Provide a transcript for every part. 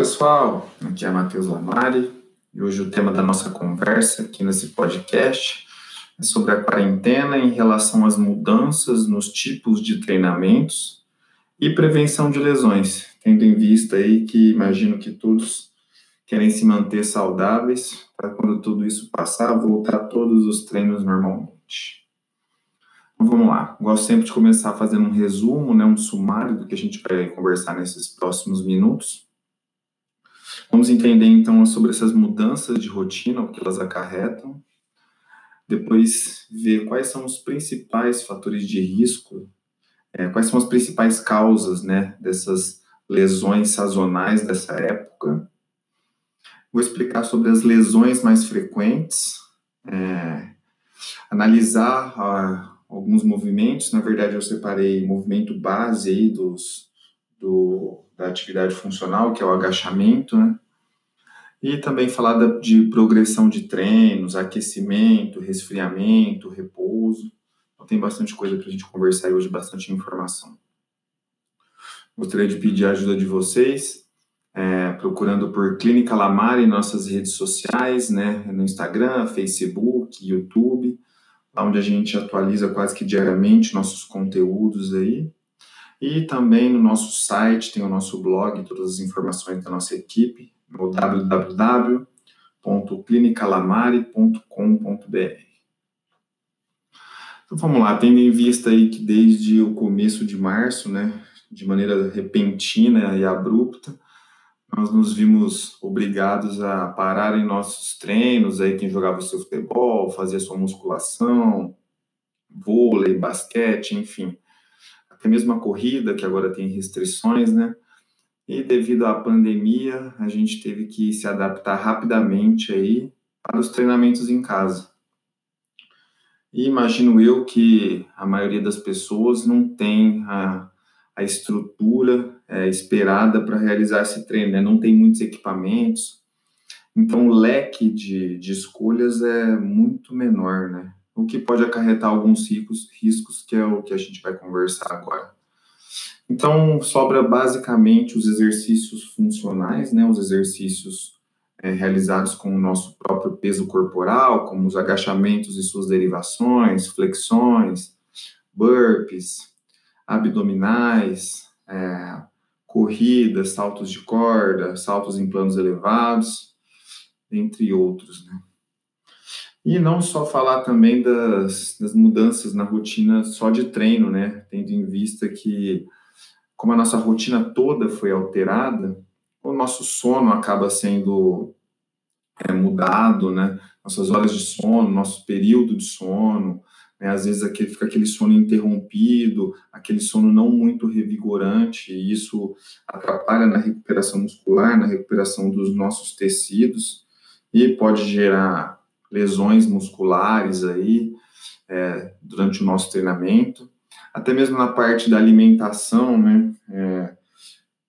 pessoal, aqui é Matheus Lamari e hoje o tema da nossa conversa aqui nesse podcast é sobre a quarentena em relação às mudanças nos tipos de treinamentos e prevenção de lesões, tendo em vista aí que imagino que todos querem se manter saudáveis para quando tudo isso passar voltar todos os treinos normalmente. Então vamos lá, gosto sempre de começar fazendo um resumo, né, um sumário do que a gente vai conversar nesses próximos minutos. Vamos entender então sobre essas mudanças de rotina, o que elas acarretam. Depois, ver quais são os principais fatores de risco, é, quais são as principais causas né, dessas lesões sazonais dessa época. Vou explicar sobre as lesões mais frequentes, é, analisar ah, alguns movimentos. Na verdade, eu separei movimento base aí dos, do, da atividade funcional, que é o agachamento, né? E também falar da, de progressão de treinos, aquecimento, resfriamento, repouso. Então, tem bastante coisa para a gente conversar hoje, bastante informação. Gostaria de pedir a ajuda de vocês, é, procurando por Clínica Lamar em nossas redes sociais, né, no Instagram, Facebook, YouTube, onde a gente atualiza quase que diariamente nossos conteúdos aí. E também no nosso site tem o nosso blog, todas as informações da nossa equipe, no www.clinicalamare.com.br. Então vamos lá, tendo em vista aí que desde o começo de março, né, de maneira repentina e abrupta, nós nos vimos obrigados a parar em nossos treinos, aí quem jogava seu futebol, fazia sua musculação, vôlei, basquete, enfim, até mesmo a corrida, que agora tem restrições, né? E devido à pandemia, a gente teve que se adaptar rapidamente aí para os treinamentos em casa. E imagino eu que a maioria das pessoas não tem a, a estrutura é, esperada para realizar esse treino, né? não tem muitos equipamentos, então o leque de, de escolhas é muito menor, né? O que pode acarretar alguns riscos, riscos, que é o que a gente vai conversar agora. Então, sobra basicamente os exercícios funcionais, né, os exercícios é, realizados com o nosso próprio peso corporal, como os agachamentos e suas derivações, flexões, burpees, abdominais, é, corridas, saltos de corda, saltos em planos elevados, entre outros, né. E não só falar também das, das mudanças na rotina só de treino, né, tendo em vista que como a nossa rotina toda foi alterada, o nosso sono acaba sendo é, mudado, né? Nossas horas de sono, nosso período de sono, né? às vezes aquele, fica aquele sono interrompido, aquele sono não muito revigorante, e isso atrapalha na recuperação muscular, na recuperação dos nossos tecidos, e pode gerar lesões musculares aí é, durante o nosso treinamento até mesmo na parte da alimentação, né? É,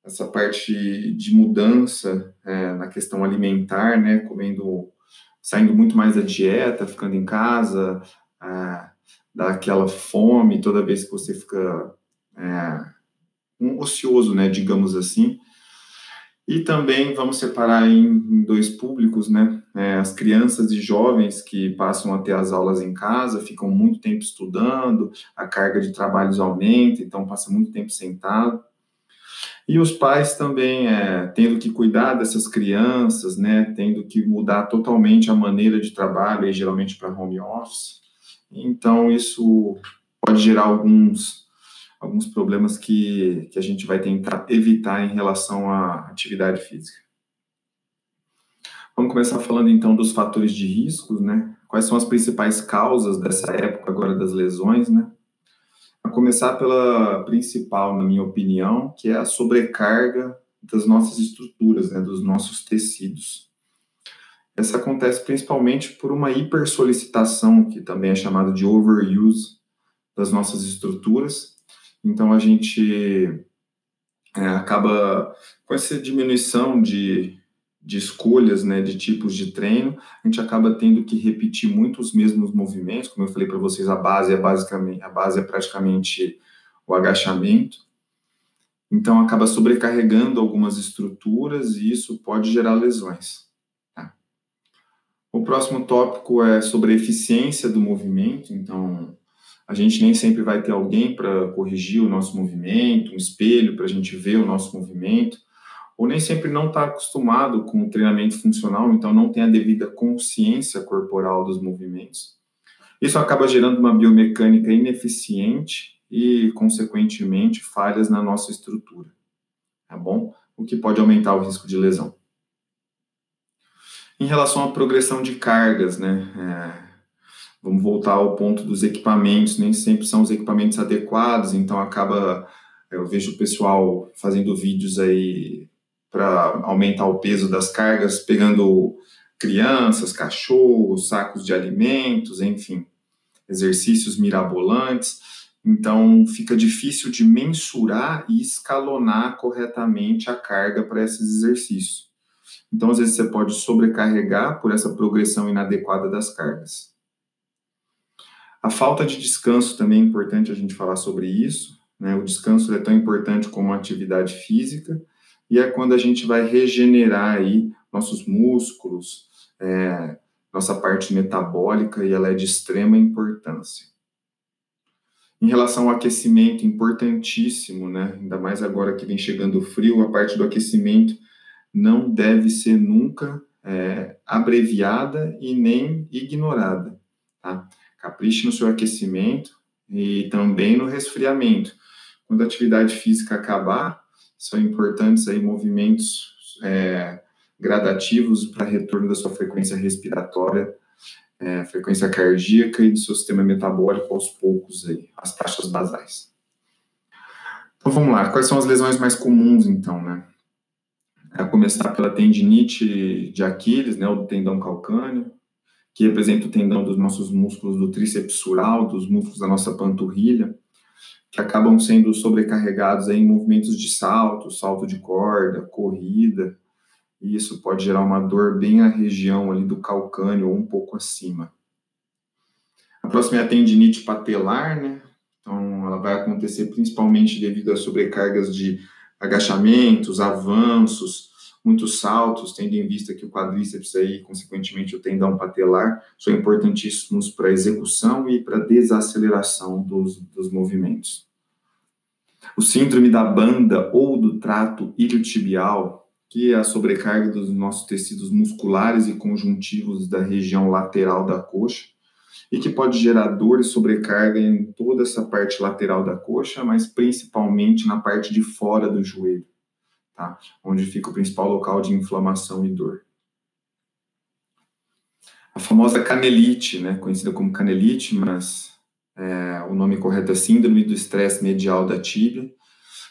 essa parte de mudança é, na questão alimentar, né? Comendo, saindo muito mais da dieta, ficando em casa, é, dá aquela fome toda vez que você fica é, um ocioso, né? Digamos assim. E também vamos separar em dois públicos, né? É, as crianças e jovens que passam a ter as aulas em casa, ficam muito tempo estudando, a carga de trabalhos aumenta, então passa muito tempo sentado. E os pais também é, tendo que cuidar dessas crianças, né? Tendo que mudar totalmente a maneira de trabalho, aí, geralmente para home office. Então isso pode gerar alguns alguns problemas que, que a gente vai tentar evitar em relação à atividade física. Vamos começar falando então dos fatores de risco, né? Quais são as principais causas dessa época agora das lesões, né? A começar pela principal, na minha opinião, que é a sobrecarga das nossas estruturas, né, dos nossos tecidos. Essa acontece principalmente por uma hipersolicitação, que também é chamada de overuse das nossas estruturas, então a gente é, acaba com essa diminuição de, de escolhas, né, de tipos de treino, a gente acaba tendo que repetir muito os mesmos movimentos, como eu falei para vocês, a base é basicamente, a base é praticamente o agachamento. Então, acaba sobrecarregando algumas estruturas e isso pode gerar lesões. Tá? O próximo tópico é sobre a eficiência do movimento. Então, a gente nem sempre vai ter alguém para corrigir o nosso movimento, um espelho para a gente ver o nosso movimento, ou nem sempre não está acostumado com o treinamento funcional, então não tem a devida consciência corporal dos movimentos. Isso acaba gerando uma biomecânica ineficiente e, consequentemente, falhas na nossa estrutura, tá bom? O que pode aumentar o risco de lesão. Em relação à progressão de cargas, né? É, vamos voltar ao ponto dos equipamentos, nem sempre são os equipamentos adequados, então acaba, eu vejo o pessoal fazendo vídeos aí para aumentar o peso das cargas, pegando crianças, cachorros, sacos de alimentos, enfim, exercícios mirabolantes. Então, fica difícil de mensurar e escalonar corretamente a carga para esses exercícios. Então, às vezes, você pode sobrecarregar por essa progressão inadequada das cargas. A falta de descanso também é importante a gente falar sobre isso. Né? O descanso é tão importante como a atividade física, e é quando a gente vai regenerar aí nossos músculos, é, nossa parte metabólica, e ela é de extrema importância. Em relação ao aquecimento, importantíssimo, né? Ainda mais agora que vem chegando o frio, a parte do aquecimento não deve ser nunca é, abreviada e nem ignorada, tá? Capriche no seu aquecimento e também no resfriamento. Quando a atividade física acabar, são importantes aí movimentos é, gradativos para retorno da sua frequência respiratória, é, frequência cardíaca e do seu sistema metabólico aos poucos aí, as taxas basais. Então vamos lá, quais são as lesões mais comuns então, né? A começar pela tendinite de Aquiles, né, o tendão calcâneo, que representa o tendão dos nossos músculos do tríceps dos músculos da nossa panturrilha, que acabam sendo sobrecarregados em movimentos de salto, salto de corda, corrida, e isso pode gerar uma dor bem na região ali do calcâneo ou um pouco acima. A próxima é a tendinite patelar, né? Então, ela vai acontecer principalmente devido a sobrecargas de agachamentos, avanços, muitos saltos, tendo em vista que o quadríceps aí, consequentemente o tendão patelar, são importantíssimos para execução e para desaceleração dos, dos movimentos. O síndrome da banda ou do trato iliotibial, que é a sobrecarga dos nossos tecidos musculares e conjuntivos da região lateral da coxa, e que pode gerar dor e sobrecarga em toda essa parte lateral da coxa, mas principalmente na parte de fora do joelho tá? onde fica o principal local de inflamação e dor. A famosa canelite, né, conhecida como canelite, mas é, o nome correto é síndrome do estresse medial da tíbia.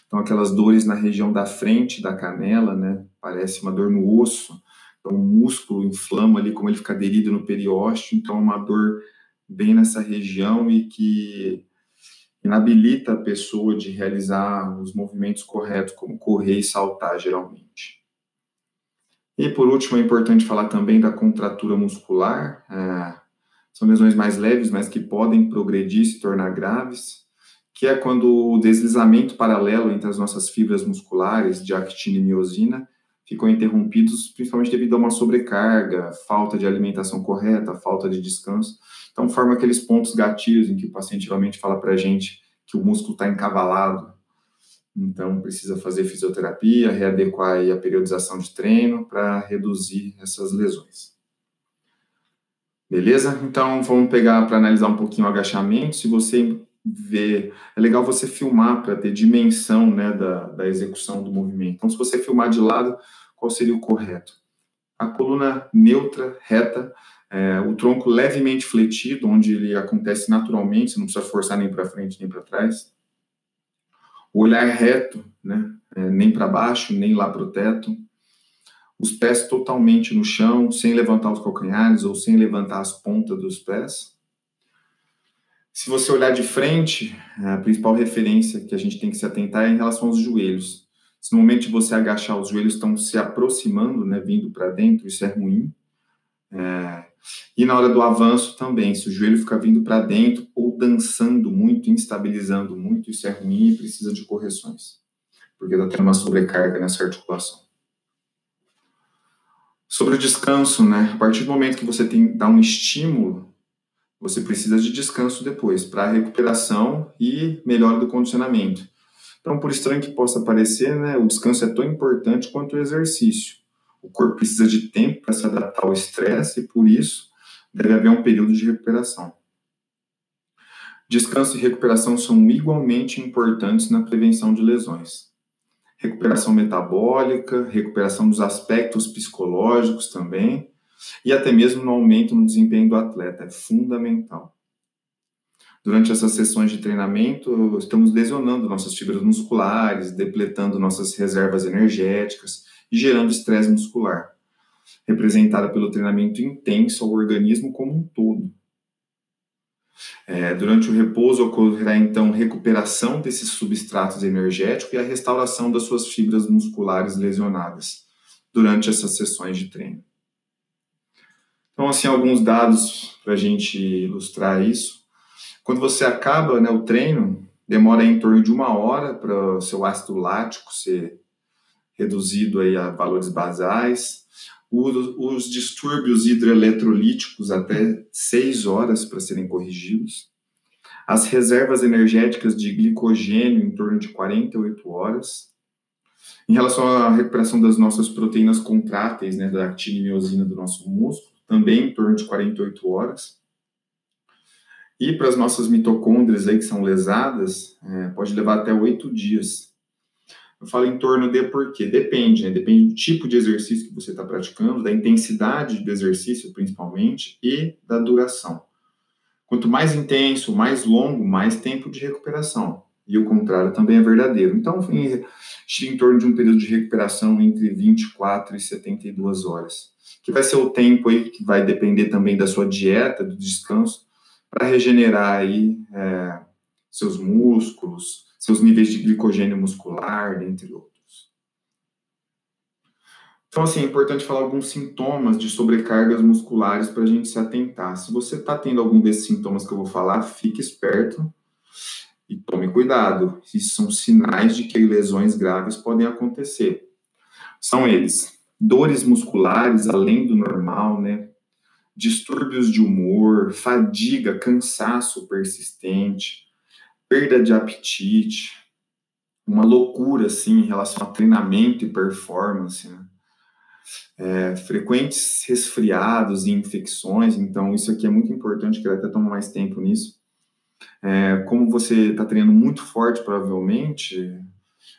Então, aquelas dores na região da frente da canela, né, parece uma dor no osso. Então, o músculo inflama ali, como ele fica aderido no periósteo, então é uma dor bem nessa região e que inabilita a pessoa de realizar os movimentos corretos, como correr e saltar, geralmente. E por último, é importante falar também da contratura muscular. É, são lesões mais leves, mas que podem progredir e se tornar graves, que é quando o deslizamento paralelo entre as nossas fibras musculares de actina e miosina ficam interrompidos, principalmente devido a uma sobrecarga, falta de alimentação correta, falta de descanso. Então, forma aqueles pontos gatilhos em que o paciente realmente fala para a gente que o músculo está encavalado. Então, precisa fazer fisioterapia, readequar a periodização de treino para reduzir essas lesões. Beleza? Então, vamos pegar para analisar um pouquinho o agachamento. Se você ver. É legal você filmar para ter dimensão né, da, da execução do movimento. Então, se você filmar de lado, qual seria o correto? A coluna neutra, reta, é, o tronco levemente fletido, onde ele acontece naturalmente, você não precisa forçar nem para frente nem para trás. O olhar reto, né, é, nem para baixo, nem lá para o teto. Os pés totalmente no chão, sem levantar os calcanhares ou sem levantar as pontas dos pés se você olhar de frente, a principal referência que a gente tem que se atentar é em relação aos joelhos. Se no momento de você agachar, os joelhos estão se aproximando, né, vindo para dentro, isso é ruim. É... E na hora do avanço também, se o joelho ficar vindo para dentro ou dançando muito, instabilizando muito, isso é ruim e precisa de correções. porque está tendo uma sobrecarga nessa articulação. Sobre o descanso, né? A partir do momento que você tem, dá um estímulo, você precisa de descanso depois, para recuperação e melhora do condicionamento. Então, por estranho que possa parecer, né, o descanso é tão importante quanto o exercício. O corpo precisa de tempo para se adaptar ao estresse e, por isso, deve haver um período de recuperação. Descanso e recuperação são igualmente importantes na prevenção de lesões recuperação metabólica, recuperação dos aspectos psicológicos também, e até mesmo no aumento no desempenho do atleta, é fundamental. Durante essas sessões de treinamento, estamos lesionando nossas fibras musculares, depletando nossas reservas energéticas e gerando estresse muscular, representada pelo treinamento intenso ao organismo como um todo. É, durante o repouso ocorrerá então recuperação desses substratos energéticos e a restauração das suas fibras musculares lesionadas durante essas sessões de treino. Então, assim, alguns dados para a gente ilustrar isso. Quando você acaba né, o treino, demora em torno de uma hora para o seu ácido lático ser reduzido aí a valores basais os, distúrbios hidroeletrolíticos até 6 horas para serem corrigidos, as reservas energéticas de glicogênio em torno de 48 horas. Em relação à recuperação das nossas proteínas contráteis, né, da actina e miosina do nosso músculo, também em torno de 48 horas. E para as nossas mitocôndrias aí que são lesadas, é, pode levar até 8 dias eu falo em torno de por quê? Depende, né? Depende do tipo de exercício que você está praticando, da intensidade do exercício, principalmente, e da duração. Quanto mais intenso, mais longo, mais tempo de recuperação. E o contrário também é verdadeiro. Então, em, em torno de um período de recuperação entre 24 e 72 horas, que vai ser o tempo aí que vai depender também da sua dieta, do descanso, para regenerar aí é, seus músculos, seus níveis de glicogênio muscular, entre outros. Então, assim, é importante falar alguns sintomas de sobrecargas musculares para a gente se atentar. Se você está tendo algum desses sintomas que eu vou falar, fique esperto e tome cuidado. Isso são sinais de que lesões graves podem acontecer. São eles: dores musculares além do normal, né? Distúrbios de humor, fadiga, cansaço persistente, perda de apetite, uma loucura assim em relação a treinamento e performance, né? é, frequentes resfriados e infecções, então isso aqui é muito importante, quero até tomar mais tempo nisso. É, como você está treinando muito forte, provavelmente,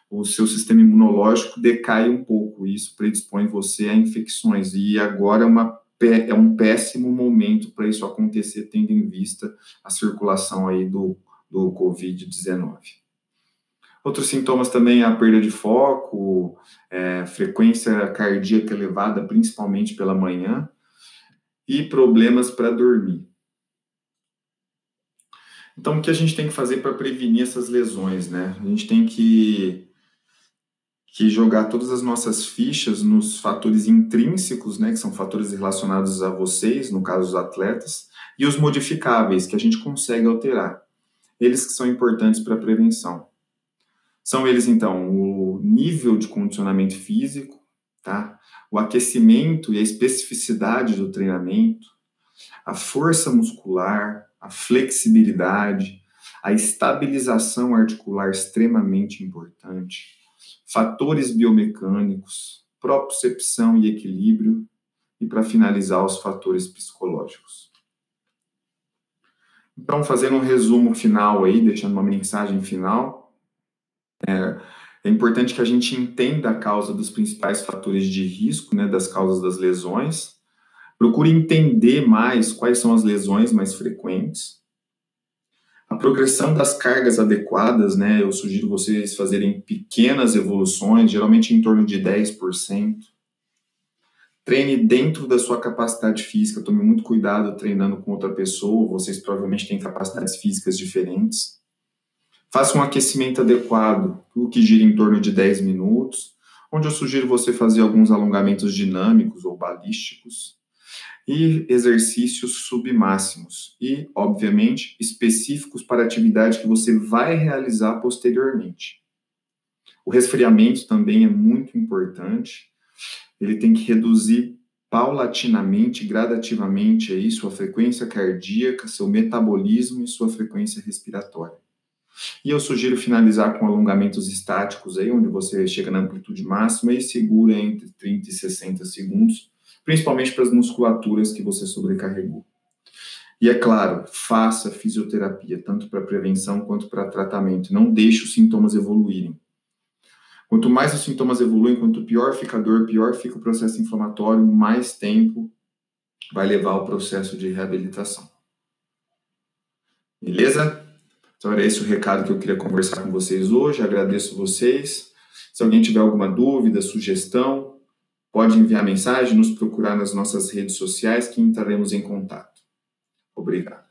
o seu sistema imunológico decai um pouco, e isso predispõe você a infecções, e agora é, uma, é um péssimo momento para isso acontecer, tendo em vista a circulação aí do do Covid-19. Outros sintomas também a perda de foco, é, frequência cardíaca elevada, principalmente pela manhã, e problemas para dormir. Então, o que a gente tem que fazer para prevenir essas lesões, né? A gente tem que, que jogar todas as nossas fichas nos fatores intrínsecos, né? Que são fatores relacionados a vocês, no caso os atletas, e os modificáveis, que a gente consegue alterar eles que são importantes para a prevenção. São eles, então, o nível de condicionamento físico, tá? o aquecimento e a especificidade do treinamento, a força muscular, a flexibilidade, a estabilização articular extremamente importante, fatores biomecânicos, propriocepção e equilíbrio, e para finalizar, os fatores psicológicos. Então, fazendo um resumo final aí, deixando uma mensagem final, é, é, importante que a gente entenda a causa dos principais fatores de risco, né, das causas das lesões. Procure entender mais quais são as lesões mais frequentes. A progressão das cargas adequadas, né, eu sugiro vocês fazerem pequenas evoluções, geralmente em torno de 10%. Treine dentro da sua capacidade física, tome muito cuidado treinando com outra pessoa, vocês provavelmente têm capacidades físicas diferentes. Faça um aquecimento adequado, o que gira em torno de 10 minutos, onde eu sugiro você fazer alguns alongamentos dinâmicos ou balísticos e exercícios submáximos e, obviamente, específicos para a atividade que você vai realizar posteriormente. O resfriamento também é muito importante. Ele tem que reduzir paulatinamente, gradativamente aí sua frequência cardíaca, seu metabolismo e sua frequência respiratória. E eu sugiro finalizar com alongamentos estáticos aí, onde você chega na amplitude máxima e segura entre 30 e 60 segundos, principalmente para as musculaturas que você sobrecarregou. E é claro, faça fisioterapia, tanto para prevenção quanto para tratamento. Não deixe os sintomas evoluírem. Quanto mais os sintomas evoluem, quanto pior fica a dor, pior fica o processo inflamatório, mais tempo vai levar o processo de reabilitação. Beleza? Então era esse o recado que eu queria conversar com vocês hoje. Agradeço vocês. Se alguém tiver alguma dúvida, sugestão, pode enviar mensagem, nos procurar nas nossas redes sociais que entraremos em contato. Obrigado.